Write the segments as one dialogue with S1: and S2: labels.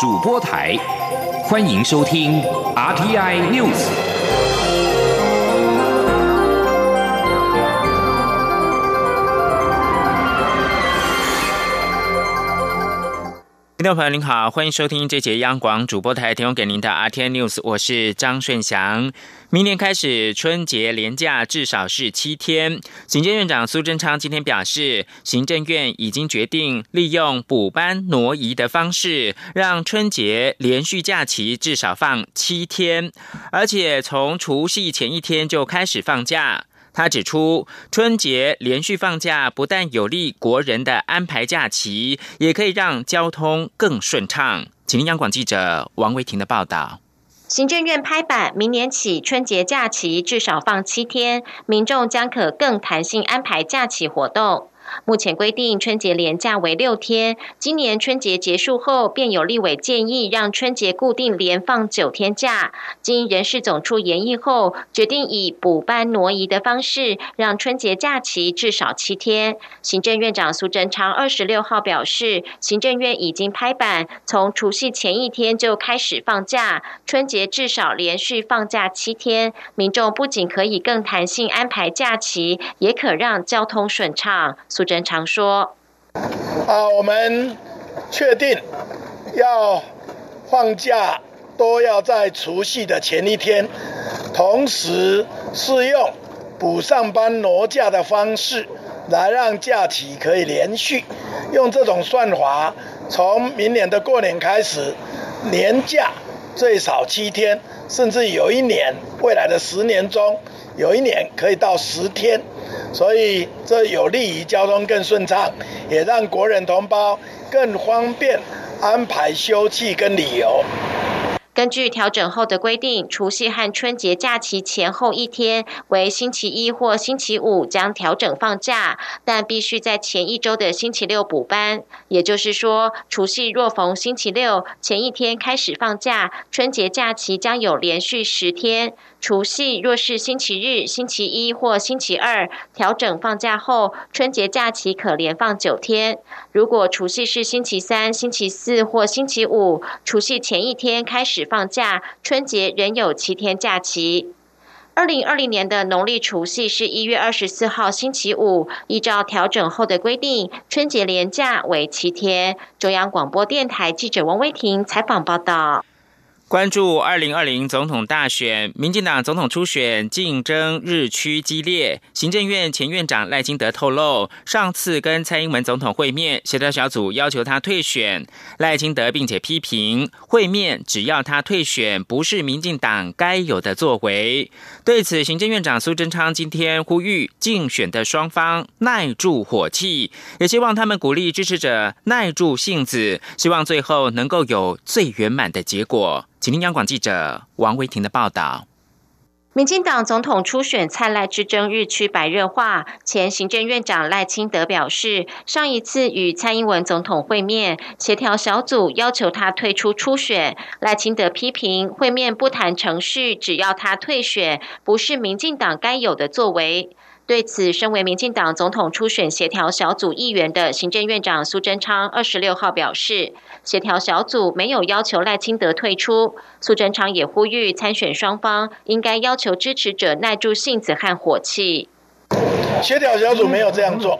S1: 主播台，欢迎收听 RTI News。
S2: 听众朋友您好，欢迎收听这节央广主播台提供给您的 RTI News，我是张顺祥。明年开始，春节连假至少是七天。行政院长苏贞昌今天表示，行政院已经决定利用补班挪移的方式，让春节连续假期至少放七天，而且从除夕前一天就开始放假。他指出，春节连续放假不但有利国人的安排假期，也可以让交通更顺畅。请央广记者王维婷的报道。
S3: 行政院拍板，明年起春节假期至少放七天，民众将可更弹性安排假期活动。目前规定春节连假为六天，今年春节结束后，便有立委建议让春节固定连放九天假。经人事总处研议后，决定以补班挪移的方式，让春节假期至少七天。行政院长苏贞昌二十六号表示，行政院已经拍板，从除夕前一天就开始放假，春节至少连续放假七天。民众不仅可以更弹性安排假期，也可让交通顺畅。苏贞昌说：“
S4: 啊，我们确定要放假，都要在除夕的前一天，同时是用补上班挪假的方式，来让假期可以连续。用这种算法，从明年的过年开始，年假最少七天，甚至有一年，未来的十年中，有一年可以到十天。”所以，这有利于交通更顺畅，也让国人同胞更方便安排休憩跟旅游。
S3: 根据调整后的规定，除夕和春节假期前后一天为星期一或星期五将调整放假，但必须在前一周的星期六补班。也就是说，除夕若逢星期六前一天开始放假，春节假期将有连续十天。除夕若是星期日、星期一或星期二调整放假后，春节假期可连放九天。如果除夕是星期三、星期四或星期五，除夕前一天开始放假，春节仍有七天假期。二零二零年的农历除夕是一月二十四号星期五，依照调整后的规定，春节连假为七天。中央广播电台记者王威婷采访报道。
S2: 关注二零二零总统大选，民进党总统初选竞争日趋激烈。行政院前院长赖清德透露，上次跟蔡英文总统会面，协调小组要求他退选。赖清德并且批评会面只要他退选，不是民进党该有的作为。对此，行政院长苏贞昌今天呼吁竞选的双方耐住火气，也希望他们鼓励支持者耐住性子，希望最后能够有最圆满的结果。请听央广记者王维婷的报道。
S3: 民进党总统初选灿烂之争日趋白热化，前行政院长赖清德表示，上一次与蔡英文总统会面，协调小组要求他退出初选。赖清德批评会面不谈程序，只要他退选，不是民进党该有的作为。对此，身为民进党总统初选协调小组议员的行政院长苏贞昌二十六号表示，协调小组没有要求赖清德退出。苏贞昌也呼吁参选双方应该要求支持者耐住性子和火气。
S4: 协调小组没有这样做，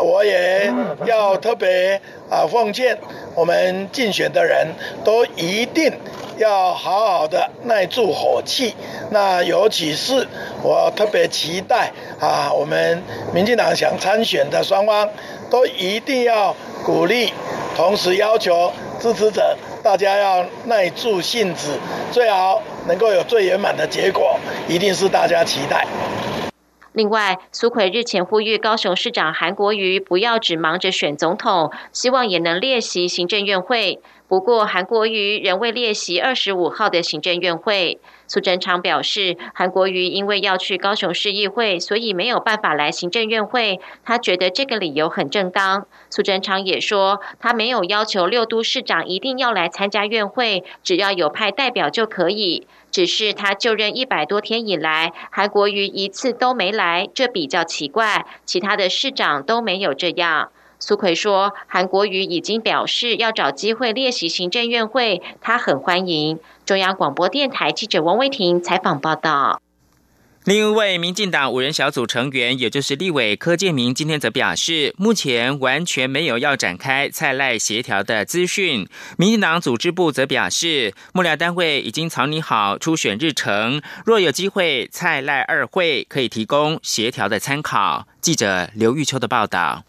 S4: 我也要特别啊奉劝我们竞选的人都一定。要好好的耐住火气，那尤其是我特别期待啊，我们民进党想参选的双方都一定要鼓励，同时要求支持者大家要耐住性子，最好能够有最圆满的结果，一定是大家期待。
S3: 另外，苏奎日前呼吁高雄市长韩国瑜不要只忙着选总统，希望也能列席行政院会。不过，韩国瑜仍未列席二十五号的行政院会。苏贞昌表示，韩国瑜因为要去高雄市议会，所以没有办法来行政院会。他觉得这个理由很正当。苏贞昌也说，他没有要求六都市长一定要来参加院会，只要有派代表就可以。只是他就任一百多天以来，韩国瑜一次都没来，这比较奇怪。其他的市长都没有这样。苏奎说，韩国瑜已经表示要找机会列席行政院会，他很欢迎。中央广播电台记者王威婷采访报道。
S2: 另一位民进党五人小组成员，也就是立委柯建明，今天则表示，目前完全没有要展开蔡赖协调的资讯。民进党组织部则表示，幕僚单位已经草拟好初选日程，若有机会，蔡赖二会可以提供协调的参考。记者刘玉秋的报道。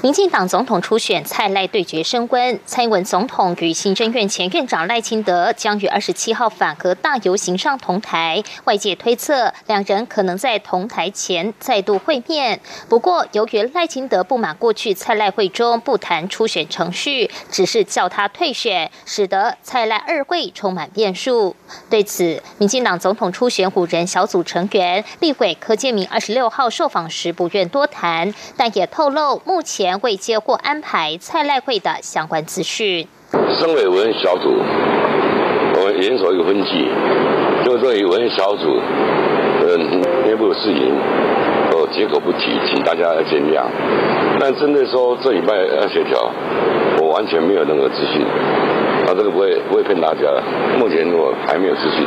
S5: 民进党总统初选蔡赖对决升温，蔡英文总统与行政院前院长赖清德将于二十七号反核大游行上同台，外界推测两人可能在同台前再度会面。不过，由于赖清德不满过去蔡赖会中不谈初选程序，只是叫他退选，使得蔡赖二会充满变数。对此，民进党总统初选五人小组成员立委柯建明二十六号受访时不愿多谈，但也透露目前。未接获安排蔡赖会的相关资讯。
S6: 省委文小组，我们严守一个分际，就对于文小组，嗯，内部事情，哦，绝口不提，请大家见谅。但针对说这礼拜要协调，我完全没有任何资讯，啊，这个不会不会骗大家。目前我还没有资讯，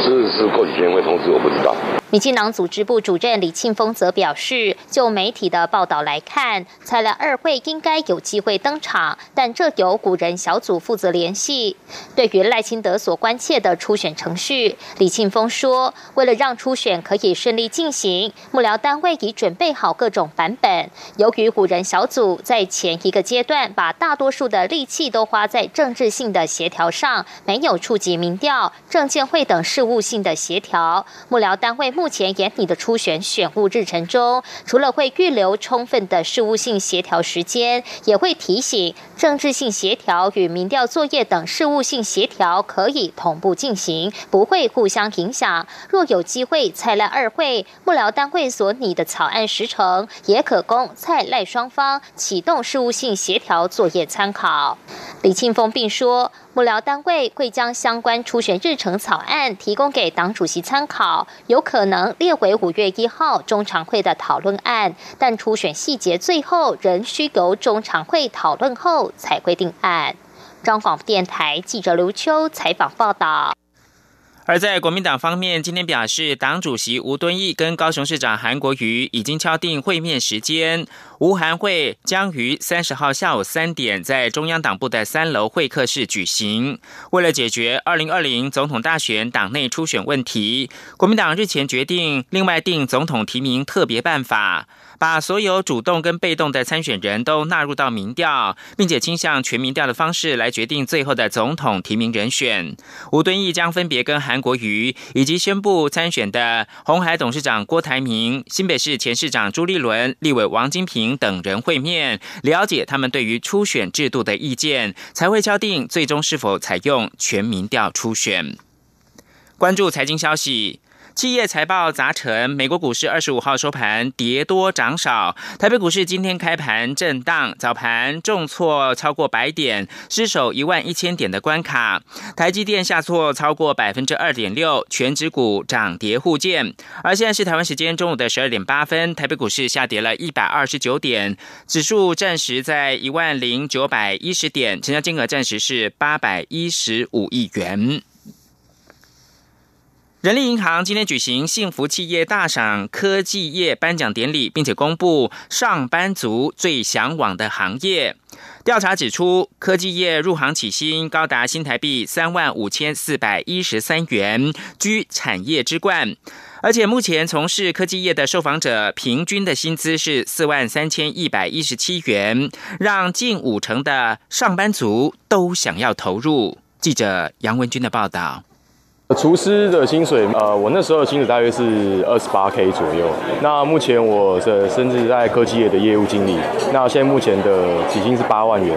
S6: 是是过几天会通知，我不知道。
S5: 民进党组织部主任李庆峰则表示，就媒体的报道来看，蔡赖二会应该有机会登场，但这由古人小组负责联系。对于赖清德所关切的初选程序，李庆峰说，为了让初选可以顺利进行，幕僚单位已准备好各种版本。由于古人小组在前一个阶段把大多数的力气都花在政治性的协调上，没有触及民调、政见会等事务性的协调，幕僚单位目。目前严拟的初选选务日程中，除了会预留充分的事务性协调时间，也会提醒政治性协调与民调作业等事务性协调可以同步进行，不会互相影响。若有机会，蔡赖二会幕僚单位所拟的草案时程，也可供蔡赖双方启动事务性协调作业参考。李庆峰并说。幕僚单位会将相关初选日程草案提供给党主席参考，有可能列为五月一号中常会的讨论案，但初选细节最后仍需由中常会讨论后才会定案。中广电台记者刘秋采访报道。
S2: 而在国民党方面，今天表示，党主席吴敦义跟高雄市长韩国瑜已经敲定会面时间。吴韩会将于三十号下午三点在中央党部的三楼会客室举行。为了解决二零二零总统大选党内初选问题，国民党日前决定另外定总统提名特别办法。把所有主动跟被动的参选人都纳入到民调，并且倾向全民调的方式来决定最后的总统提名人选。吴敦义将分别跟韩国瑜以及宣布参选的红海董事长郭台铭、新北市前市长朱立伦、立委王金平等人会面，了解他们对于初选制度的意见，才会敲定最终是否采用全民调初选。关注财经消息。企业财报杂陈，美国股市二十五号收盘跌多涨少。台北股市今天开盘震荡，早盘重挫超过百点，失守一万一千点的关卡。台积电下挫超过百分之二点六，全指股涨跌互见。而现在是台湾时间中午的十二点八分，台北股市下跌了一百二十九点，指数暂时在一万零九百一十点，成交金额暂时是八百一十五亿元。人力银行今天举行幸福企业大赏科技业颁奖典礼，并且公布上班族最向往的行业。调查指出，科技业入行起薪高达新台币三万五千四百一十三元，居产业之冠。而且目前从事科技业的受访者平均的薪资是四万三千一百一十七元，让近五成的上班族都想要投入。记者杨文军的报道。
S7: 厨师的薪水，呃，我那时候的薪水大约是二十八 K 左右。那目前我的甚至在科技业的业务经理，那现在目前的底薪是八万元。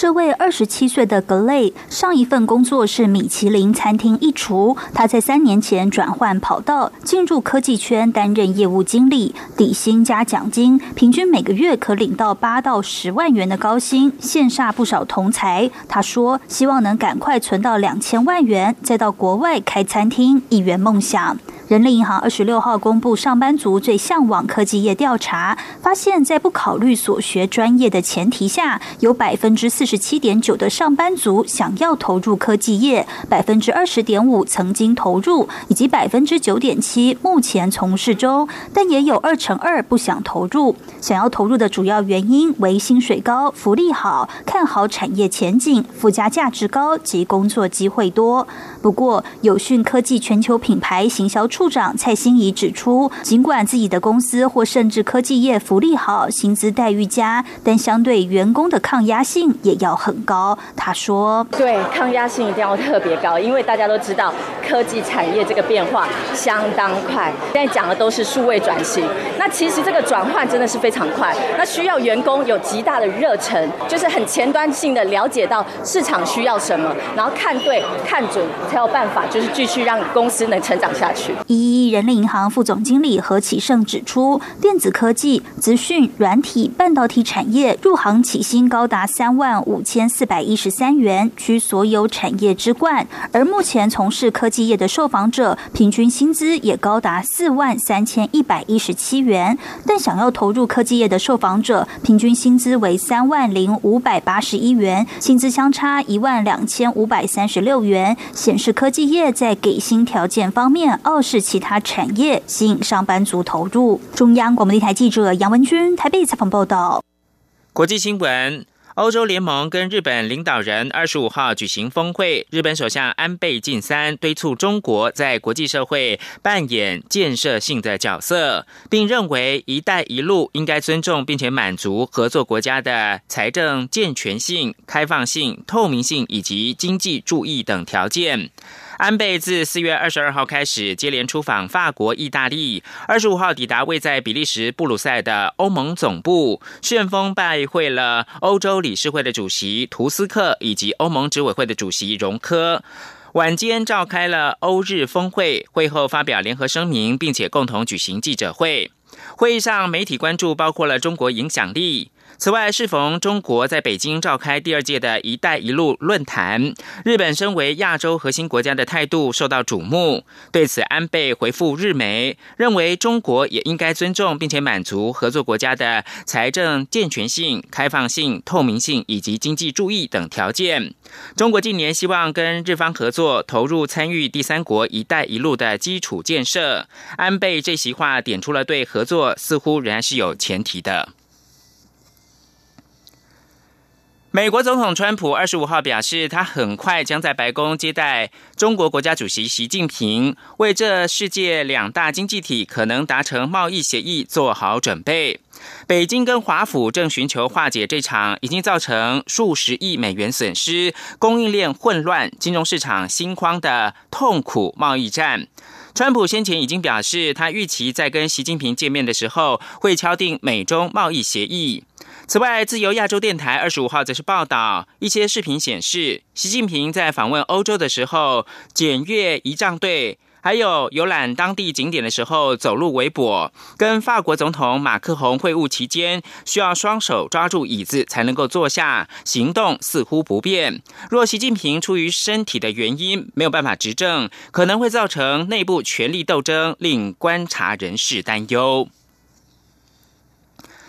S8: 这位二十七岁的格雷，上一份工作是米其林餐厅一厨。他在三年前转换跑道，进入科技圈担任业务经理，底薪加奖金，平均每个月可领到八到十万元的高薪，羡煞不少同才。他说：“希望能赶快存到两千万元，再到国外开餐厅，一圆梦想。”人力银行二十六号公布上班族最向往科技业调查，发现，在不考虑所学专业的前提下，有百分之四十七点九的上班族想要投入科技业，百分之二十点五曾经投入，以及百分之九点七目前从事中，但也有二成二不想投入。想要投入的主要原因为薪水高、福利好、看好产业前景、附加价值高及工作机会多。不过，有讯科技全球品牌行销。处长蔡欣怡指出，尽管自己的公司或甚至科技业福利好、薪资待遇佳，但相对员工的抗压性也要很高。他说：“
S9: 对，抗压性一定要特别高，因为大家都知道科技产业这个变化相当快。现在讲的都是数位转型，那其实这个转换真的是非常快，那需要员工有极大的热忱，就是很前端性的了解到市场需要什么，然后看对、看准，才有办法就是继续让公司能成长下去。”
S8: 一一人力银行副总经理何启胜指出，电子科技、资讯、软体、半导体产业入行起薪高达三万五千四百一十三元，居所有产业之冠。而目前从事科技业的受访者，平均薪资也高达四万三千一百一十七元。但想要投入科技业的受访者，平均薪资为三万零五百八十一元，薪资相差一万两千五百三十六元，显是科技业在给薪条件方面傲视。其他产业吸引上班族投入。中央广播电台记者杨文军台北采访报道。
S2: 国际新闻：欧洲联盟跟日本领导人二十五号举行峰会，日本首相安倍晋三敦促中国在国际社会扮演建设性的角色，并认为“一带一路”应该尊重并且满足合作国家的财政健全性、开放性、透明性以及经济注意等条件。安倍自四月二十二号开始接连出访法国、意大利，二十五号抵达位在比利时布鲁塞的欧盟总部，旋风拜会了欧洲理事会的主席图斯克以及欧盟执委会的主席容科。晚间召开了欧日峰会，会后发表联合声明，并且共同举行记者会。会议上，媒体关注包括了中国影响力。此外，适逢中国在北京召开第二届的一带一路论坛，日本身为亚洲核心国家的态度受到瞩目。对此，安倍回复日媒，认为中国也应该尊重并且满足合作国家的财政健全性、开放性、透明性以及经济注意等条件。中国近年希望跟日方合作，投入参与第三国“一带一路”的基础建设。安倍这席话点出了对合作似乎仍然是有前提的。美国总统川普二十五号表示，他很快将在白宫接待中国国家主席习近平，为这世界两大经济体可能达成贸易协议做好准备。北京跟华府正寻求化解这场已经造成数十亿美元损失、供应链混乱、金融市场心慌的痛苦贸易战。川普先前已经表示，他预期在跟习近平见面的时候会敲定美中贸易协议。此外，自由亚洲电台二十五号则是报道，一些视频显示，习近平在访问欧洲的时候检阅仪仗队，还有游览当地景点的时候走路围跛。跟法国总统马克宏会晤期间，需要双手抓住椅子才能够坐下，行动似乎不便。若习近平出于身体的原因没有办法执政，可能会造成内部权力斗争，令观察人士担忧。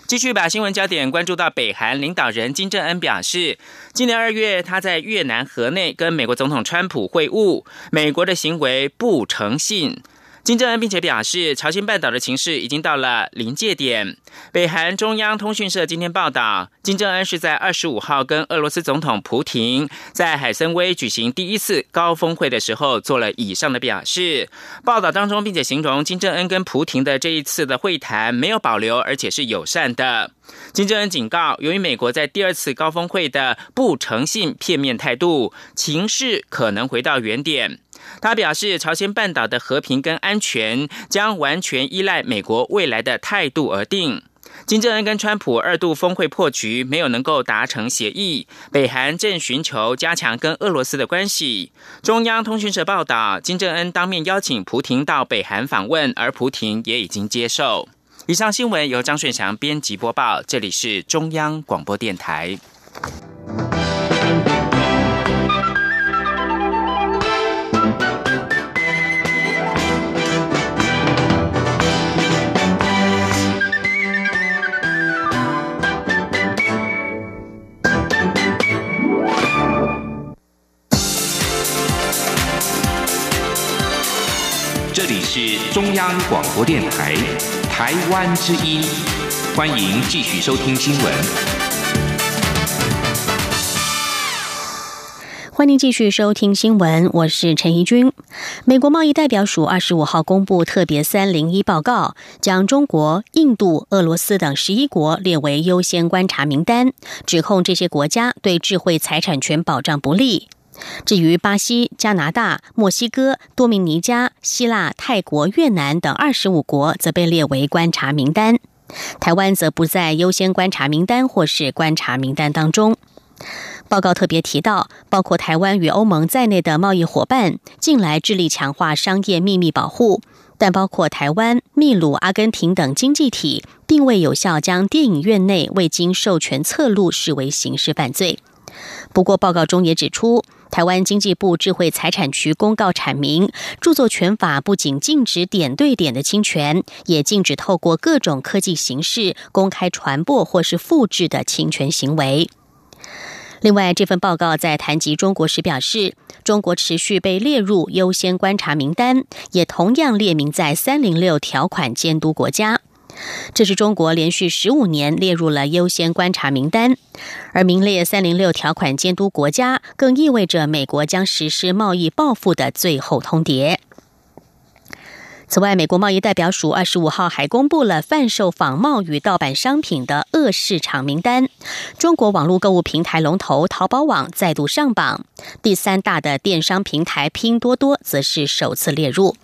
S2: 继续把新闻焦点关注到北韩领导人金正恩表示，今年二月他在越南河内跟美国总统川普会晤，美国的行为不诚信。金正恩并且表示，朝鲜半岛的情势已经到了临界点。北韩中央通讯社今天报道，金正恩是在二十五号跟俄罗斯总统普廷在海参崴举行第一次高峰会的时候做了以上的表示。报道当中，并且形容金正恩跟普廷的这一次的会谈没有保留，而且是友善的。金正恩警告，由于美国在第二次高峰会的不诚信、片面态度，情势可能回到原点。他表示，朝鲜半岛的和平跟安全将完全依赖美国未来的态度而定。金正恩跟川普二度峰会破局，没有能够达成协议。北韩正寻求加强跟俄罗斯的关系。中央通讯社报道，金正恩当面邀请普廷到北韩访问，而普廷也已经接受。以上新闻由张顺祥编辑播报，这里是中央广播电台。
S1: 是中央广播电台台湾之音，欢迎继续收听新闻。
S10: 欢迎继续收听新闻，我是陈怡君。美国贸易代表署二十五号公布特别三零一报告，将中国、印度、俄罗斯等十一国列为优先观察名单，指控这些国家对智慧财产权保障不利。至于巴西、加拿大、墨西哥、多米尼加、希腊、泰国、越南等二十五国则被列为观察名单，台湾则不在优先观察名单或是观察名单当中。报告特别提到，包括台湾与欧盟在内的贸易伙伴近来致力强化商业秘密保护，但包括台湾、秘鲁、阿根廷等经济体，并未有效将电影院内未经授权侧录视为刑事犯罪。不过，报告中也指出，台湾经济部智慧财产局公告阐明，著作权法不仅禁止点对点的侵权，也禁止透过各种科技形式公开传播或是复制的侵权行为。另外，这份报告在谈及中国时表示，中国持续被列入优先观察名单，也同样列明在三零六条款监督国家。这是中国连续十五年列入了优先观察名单，而名列三零六条款监督国家，更意味着美国将实施贸易报复的最后通牒。此外，美国贸易代表署二十五号还公布了贩售仿冒与盗版商品的恶市场名单。中国网络购物平台龙头淘宝网再度上榜，第三大的电商平台拼多多则是首次列入。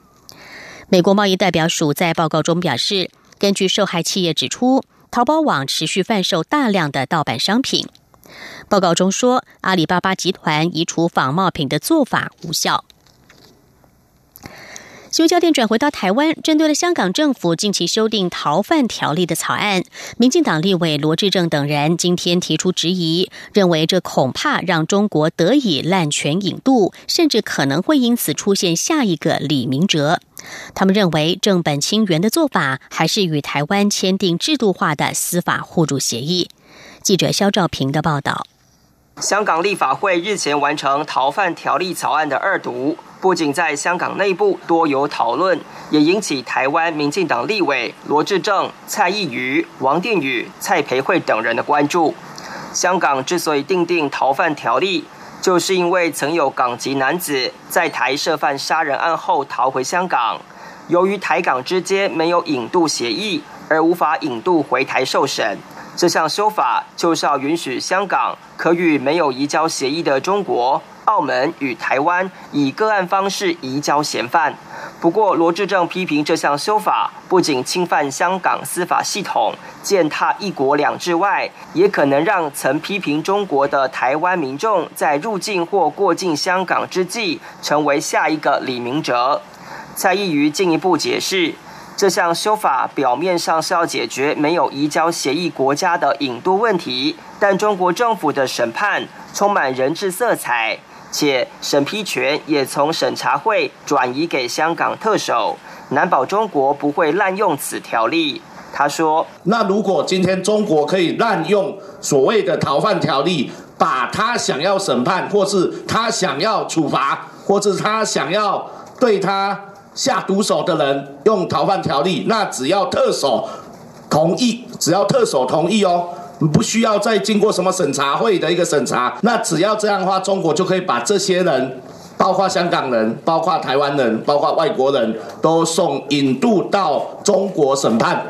S10: 美国贸易代表署在报告中表示，根据受害企业指出，淘宝网持续贩售大量的盗版商品。报告中说，阿里巴巴集团移除仿冒品的做法无效。新焦点转回到台湾，针对了香港政府近期修订逃犯条例的草案，民进党立委罗志正等人今天提出质疑，认为这恐怕让中国得以滥权引渡，甚至可能会因此出现下一个李明哲。他们认为正本清源的做法，还是与台湾签订制度化的司法互助协议。记者肖兆平的报道。
S11: 香港立法会日前完成逃犯条例草案的二读。不仅在香港内部多有讨论，也引起台湾民进党立委罗志正、蔡意瑜、王定宇、蔡培慧等人的关注。香港之所以订定逃犯条例，就是因为曾有港籍男子在台涉犯杀人案后逃回香港，由于台港之间没有引渡协议，而无法引渡回台受审。这项修法就是要允许香港可与没有移交协议的中国。澳门与台湾以个案方式移交嫌犯，不过罗志正批评这项修法不仅侵犯香港司法系统、践踏一国两制外，也可能让曾批评中国的台湾民众在入境或过境香港之际，成为下一个李明哲。蔡意瑜进一步解释，这项修法表面上是要解决没有移交协议国家的引渡问题，但中国政府的审判充满人质色彩。且审批权也从审查会转移给香港特首，难保中国不会滥用此条例。他说：“
S12: 那如果今天中国可以滥用所谓的逃犯条例，把他想要审判，或是他想要处罚，或是他想要对他下毒手的人用逃犯条例，那只要特首同意，只要特首同意哦。”不需要再经过什么审查会的一个审查，那只要这样的话，中国就可以把这些人，包括香港人、包括台湾人、包括外国人都送引渡到中国审判，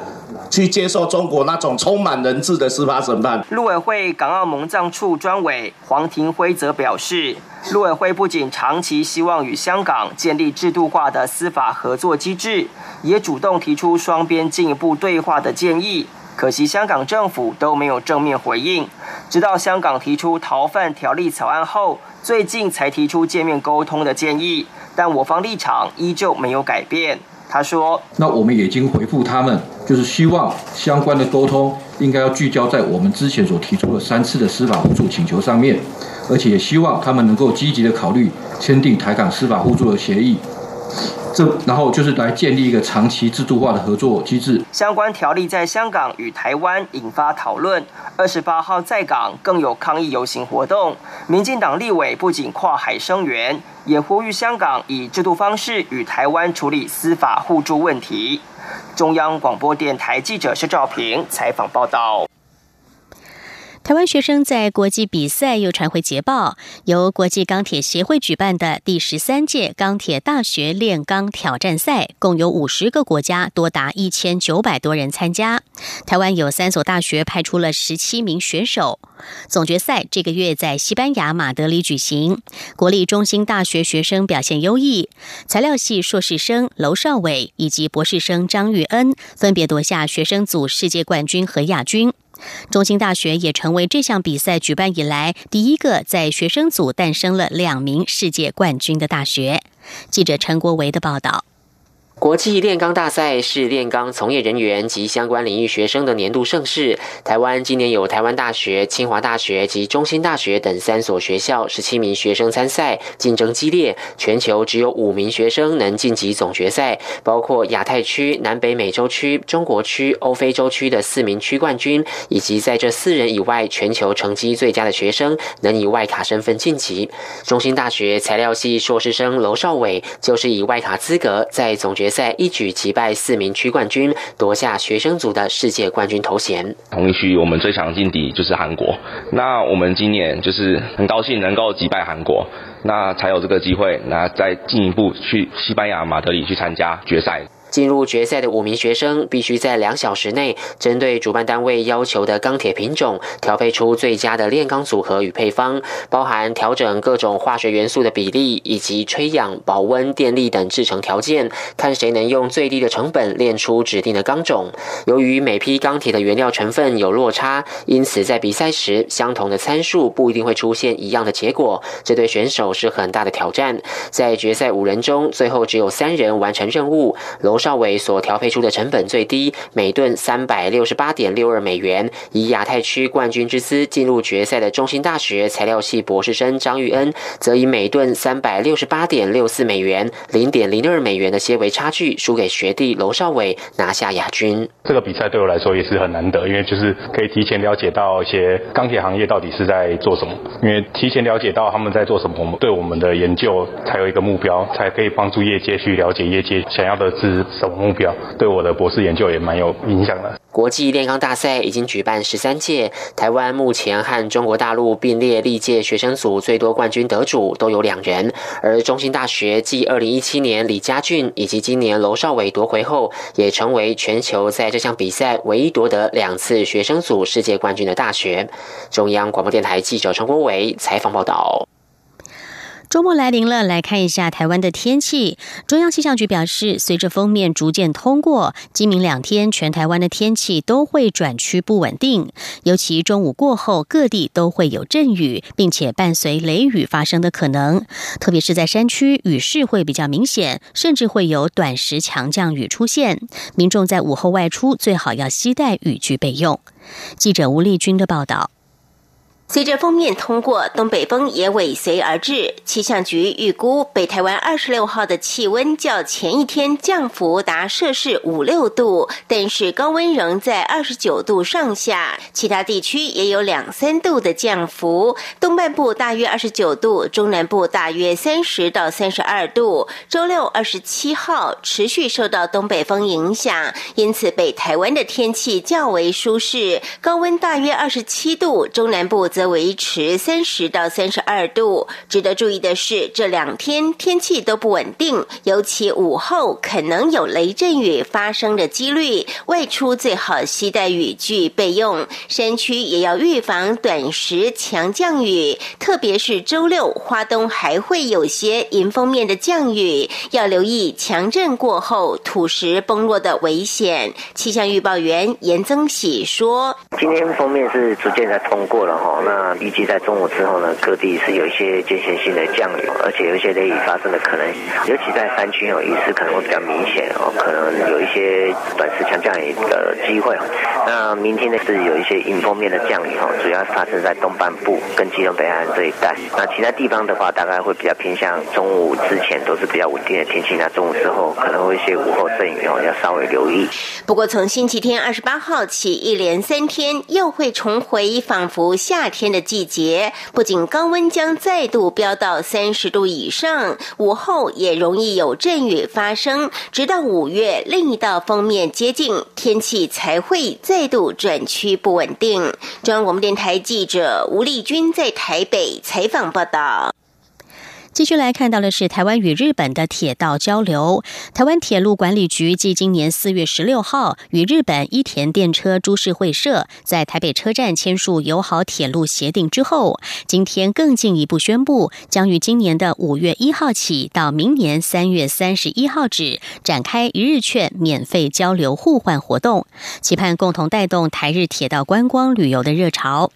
S12: 去接受中国那种充满人质的司法审判。
S11: 陆委会港澳蒙藏处专委黄庭辉则表示，陆委会不仅长期希望与香港建立制度化的司法合作机制，也主动提出双边进一步对话的建议。可惜香港政府都没有正面回应，直到香港提出逃犯条例草案后，最近才提出见面沟通的建议，但我方立场依旧没有改变。他说：“
S13: 那我们已经回复他们，就是希望相关的沟通应该要聚焦在我们之前所提出的三次的司法互助请求上面，而且也希望他们能够积极的考虑签订台港司法互助的协议。”这然后就是来建立一个长期制度化的合作机制。
S11: 相关条例在香港与台湾引发讨论，二十八号在港更有抗议游行活动，民进党立委不仅跨海声援，也呼吁香港以制度方式与台湾处理司法互助问题。中央广播电台记者施兆平采访报道。
S10: 台湾学生在国际比赛又传回捷报，由国际钢铁协会举办的第十三届钢铁大学炼钢挑战赛，共有五十个国家，多达一千九百多人参加。台湾有三所大学派出了十七名选手。总决赛这个月在西班牙马德里举行，国立中心大学学生表现优异，材料系硕士生娄少伟以及博士生张玉恩分别夺下学生组世界冠军和亚军。中兴大学也成为这项比赛举办以来第一个在学生组诞生了两名世界冠军的大学。记者陈国维的报道。
S14: 国际炼钢大赛是炼钢从业人员及相关领域学生的年度盛事。台湾今年有台湾大学、清华大学及中兴大学等三所学校十七名学生参赛，竞争激烈。全球只有五名学生能晋级总决赛，包括亚太区、南北美洲区、中国区、欧非洲区的四名区冠军，以及在这四人以外全球成绩最佳的学生能以外卡身份晋级。中兴大学材料系硕士生娄少伟就是以外卡资格在总决。决赛一举击败四名区冠军，夺下学生组的世界冠军头衔。
S15: 同一区我们最强劲敌就是韩国，那我们今年就是很高兴能够击败韩国，那才有这个机会，那再进一步去西班牙马德里去参加决赛。
S14: 进入决赛的五名学生必须在两小时内，针对主办单位要求的钢铁品种，调配出最佳的炼钢组合与配方，包含调整各种化学元素的比例，以及吹氧、保温、电力等制成条件，看谁能用最低的成本炼出指定的钢种。由于每批钢铁的原料成分有落差，因此在比赛时，相同的参数不一定会出现一样的结果，这对选手是很大的挑战。在决赛五人中，最后只有三人完成任务。楼少伟所调配出的成本最低，每吨三百六十八点六二美元，以亚太区冠军之姿进入决赛的中兴大学材料系博士生张玉恩，则以每吨三百六十八点六四美元，零点零二美元的些微差距输给学弟娄少伟，拿下亚军。
S16: 这个比赛对我来说也是很难得，因为就是可以提前了解到一些钢铁行业到底是在做什么，因为提前了解到他们在做什么，我们对我们的研究才有一个目标，才可以帮助业界去了解业界想要的是。什么目标？对我的博士研究也蛮有影响的。
S14: 国际炼钢大赛已经举办十三届，台湾目前和中国大陆并列历届学生组最多冠军得主都有两人。而中兴大学继二零一七年李家俊以及今年娄少伟夺回后，也成为全球在这项比赛唯一夺得两次学生组世界冠军的大学。中央广播电台记者陈国伟采访报道。
S10: 周末来临了，来看一下台湾的天气。中央气象局表示，随着封面逐渐通过，今明两天全台湾的天气都会转趋不稳定，尤其中午过后，各地都会有阵雨，并且伴随雷雨发生的可能。特别是在山区，雨势会比较明显，甚至会有短时强降雨出现。民众在午后外出，最好要携带雨具备用。记者吴丽君的报道。
S17: 随着封面通过，东北风也尾随而至。气象局预估，北台湾二十六号的气温较前一天降幅达摄氏五六度，但是高温仍在二十九度上下。其他地区也有两三度的降幅，东半部大约二十九度，中南部大约三十到三十二度。周六二十七号持续受到东北风影响，因此北台湾的天气较为舒适，高温大约二十七度，中南部。则维持三十到三十二度。值得注意的是，这两天天气都不稳定，尤其午后可能有雷阵雨发生的几率。外出最好携带雨具备用，山区也要预防短时强降雨，特别是周六花东还会有些迎风面的降雨，要留意强震过后土石崩落的危险。气象预报员严增喜说：“
S18: 今天封面是逐渐在通过了哈。”那预计在中午之后呢，各地是有一些间歇性的降雨，而且有一些雷雨发生的可能，尤其在山区哦，雨势可能会比较明显哦，可能有一些短时强降雨的机会。那明天呢是有一些迎风面的降雨哈，主要发生在东半部跟基隆北岸这一带。那其他地方的话，大概会比较偏向中午之前都是比较稳定的天气，那中午之后可能会一些午后阵雨哦，要稍微留意。
S17: 不过从星期天二十八号起，一连三天又会重回仿佛夏天的季节，不仅高温将再度飙到三十度以上，午后也容易有阵雨发生，直到五月另一道封面接近，天气才会再度转趋不稳定。中央广播电台记者吴丽君在台北采访报道。
S10: 继续来看到的是台湾与日本的铁道交流。台湾铁路管理局继今年四月十六号与日本伊田电车株式会社在台北车站签署友好铁路协定之后，今天更进一步宣布，将于今年的五月一号起到明年三月三十一号止展开一日券免费交流互换活动，期盼共同带动台日铁道观光旅游的热潮。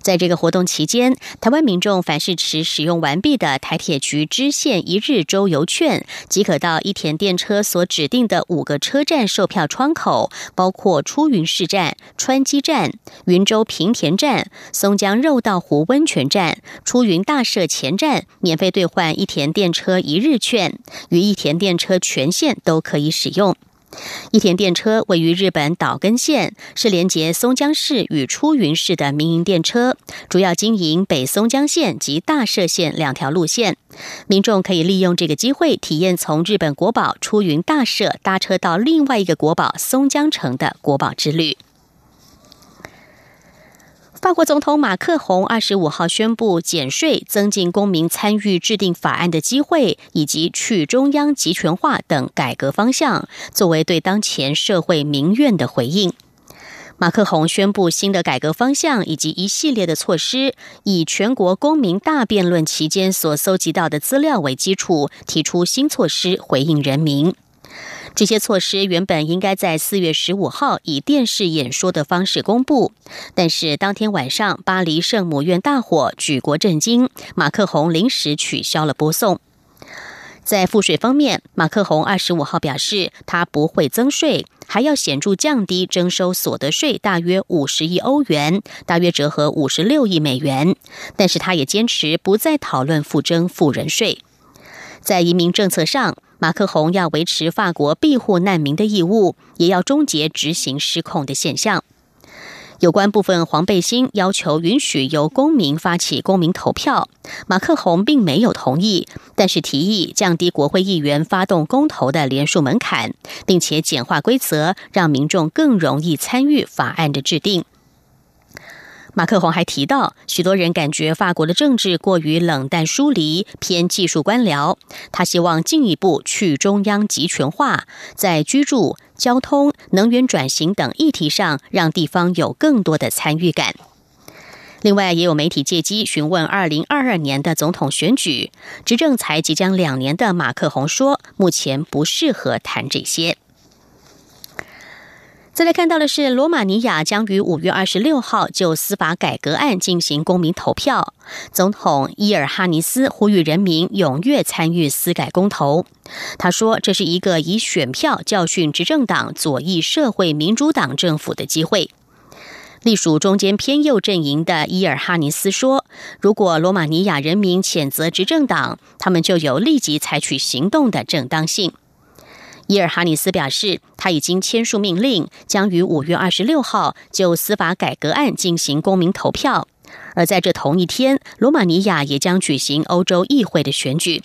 S10: 在这个活动期间，台湾民众凡是持使用完毕的台铁局支线一日周游券，即可到一田电车所指定的五个车站售票窗口，包括出云市站、川基站、云州平田站、松江肉道湖温泉站、出云大社前站，免费兑换一田电车一日券，与一田电车全线都可以使用。一田电车位于日本岛根县，是连接松江市与出云市的民营电车，主要经营北松江线及大社线两条路线。民众可以利用这个机会，体验从日本国宝出云大社搭车到另外一个国宝松江城的国宝之旅。法国总统马克宏二十五号宣布减税、增进公民参与制定法案的机会，以及去中央集权化等改革方向，作为对当前社会民怨的回应。马克宏宣布新的改革方向以及一系列的措施，以全国公民大辩论期间所搜集到的资料为基础，提出新措施回应人民。这些措施原本应该在四月十五号以电视演说的方式公布，但是当天晚上巴黎圣母院大火举国震惊，马克宏临时取消了播送。在赋税方面，马克宏二十五号表示，他不会增税，还要显著降低征收所得税，大约五十亿欧元，大约折合五十六亿美元。但是他也坚持不再讨论复征富人税。在移民政策上，马克宏要维持法国庇护难民的义务，也要终结执行失控的现象。有关部分黄背心要求允许由公民发起公民投票，马克宏并没有同意，但是提议降低国会议员发动公投的连数门槛，并且简化规则，让民众更容易参与法案的制定。马克宏还提到，许多人感觉法国的政治过于冷淡疏离，偏技术官僚。他希望进一步去中央集权化，在居住、交通、能源转型等议题上，让地方有更多的参与感。另外，也有媒体借机询问二零二二年的总统选举，执政才即将两年的马克宏说，目前不适合谈这些。再来看到的是，罗马尼亚将于五月二十六号就司法改革案进行公民投票。总统伊尔哈尼斯呼吁人民踊跃参与司改公投。他说，这是一个以选票教训执政党左翼社会民主党政府的机会。隶属中间偏右阵营的伊尔哈尼斯说：“如果罗马尼亚人民谴责执政党，他们就有立即采取行动的正当性。”伊尔哈尼斯表示，他已经签署命令，将于五月二十六号就司法改革案进行公民投票。而在这同一天，罗马尼亚也将举行欧洲议会的选举。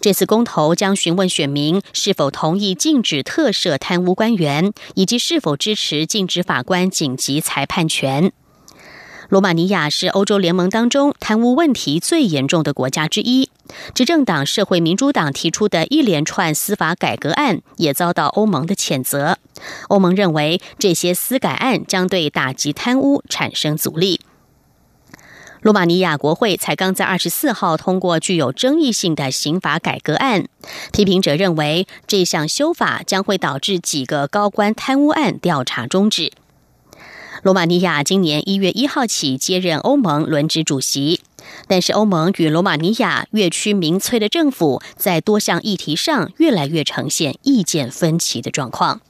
S10: 这次公投将询问选民是否同意禁止特赦贪污官员，以及是否支持禁止法官紧急裁判权。罗马尼亚是欧洲联盟当中贪污问题最严重的国家之一。执政党社会民主党提出的一连串司法改革案也遭到欧盟的谴责。欧盟认为这些司改案将对打击贪污产生阻力。罗马尼亚国会才刚在二十四号通过具有争议性的刑法改革案，批评者认为这项修法将会导致几个高官贪污案调查终止。罗马尼亚今年一月一号起接任欧盟轮值主席，但是欧盟与罗马尼亚越趋民粹的政府在多项议题上越来越呈现意见分歧的状况。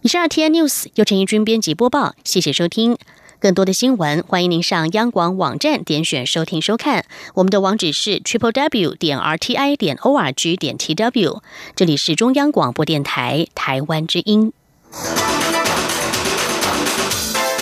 S10: 以上 T N News 由陈义军编辑播报，谢谢收听。更多的新闻，欢迎您上央广网站点选收听收看。我们的网址是 triple w 点 r t i 点 o r g 点 t w。这里是中央广播电台台湾之音。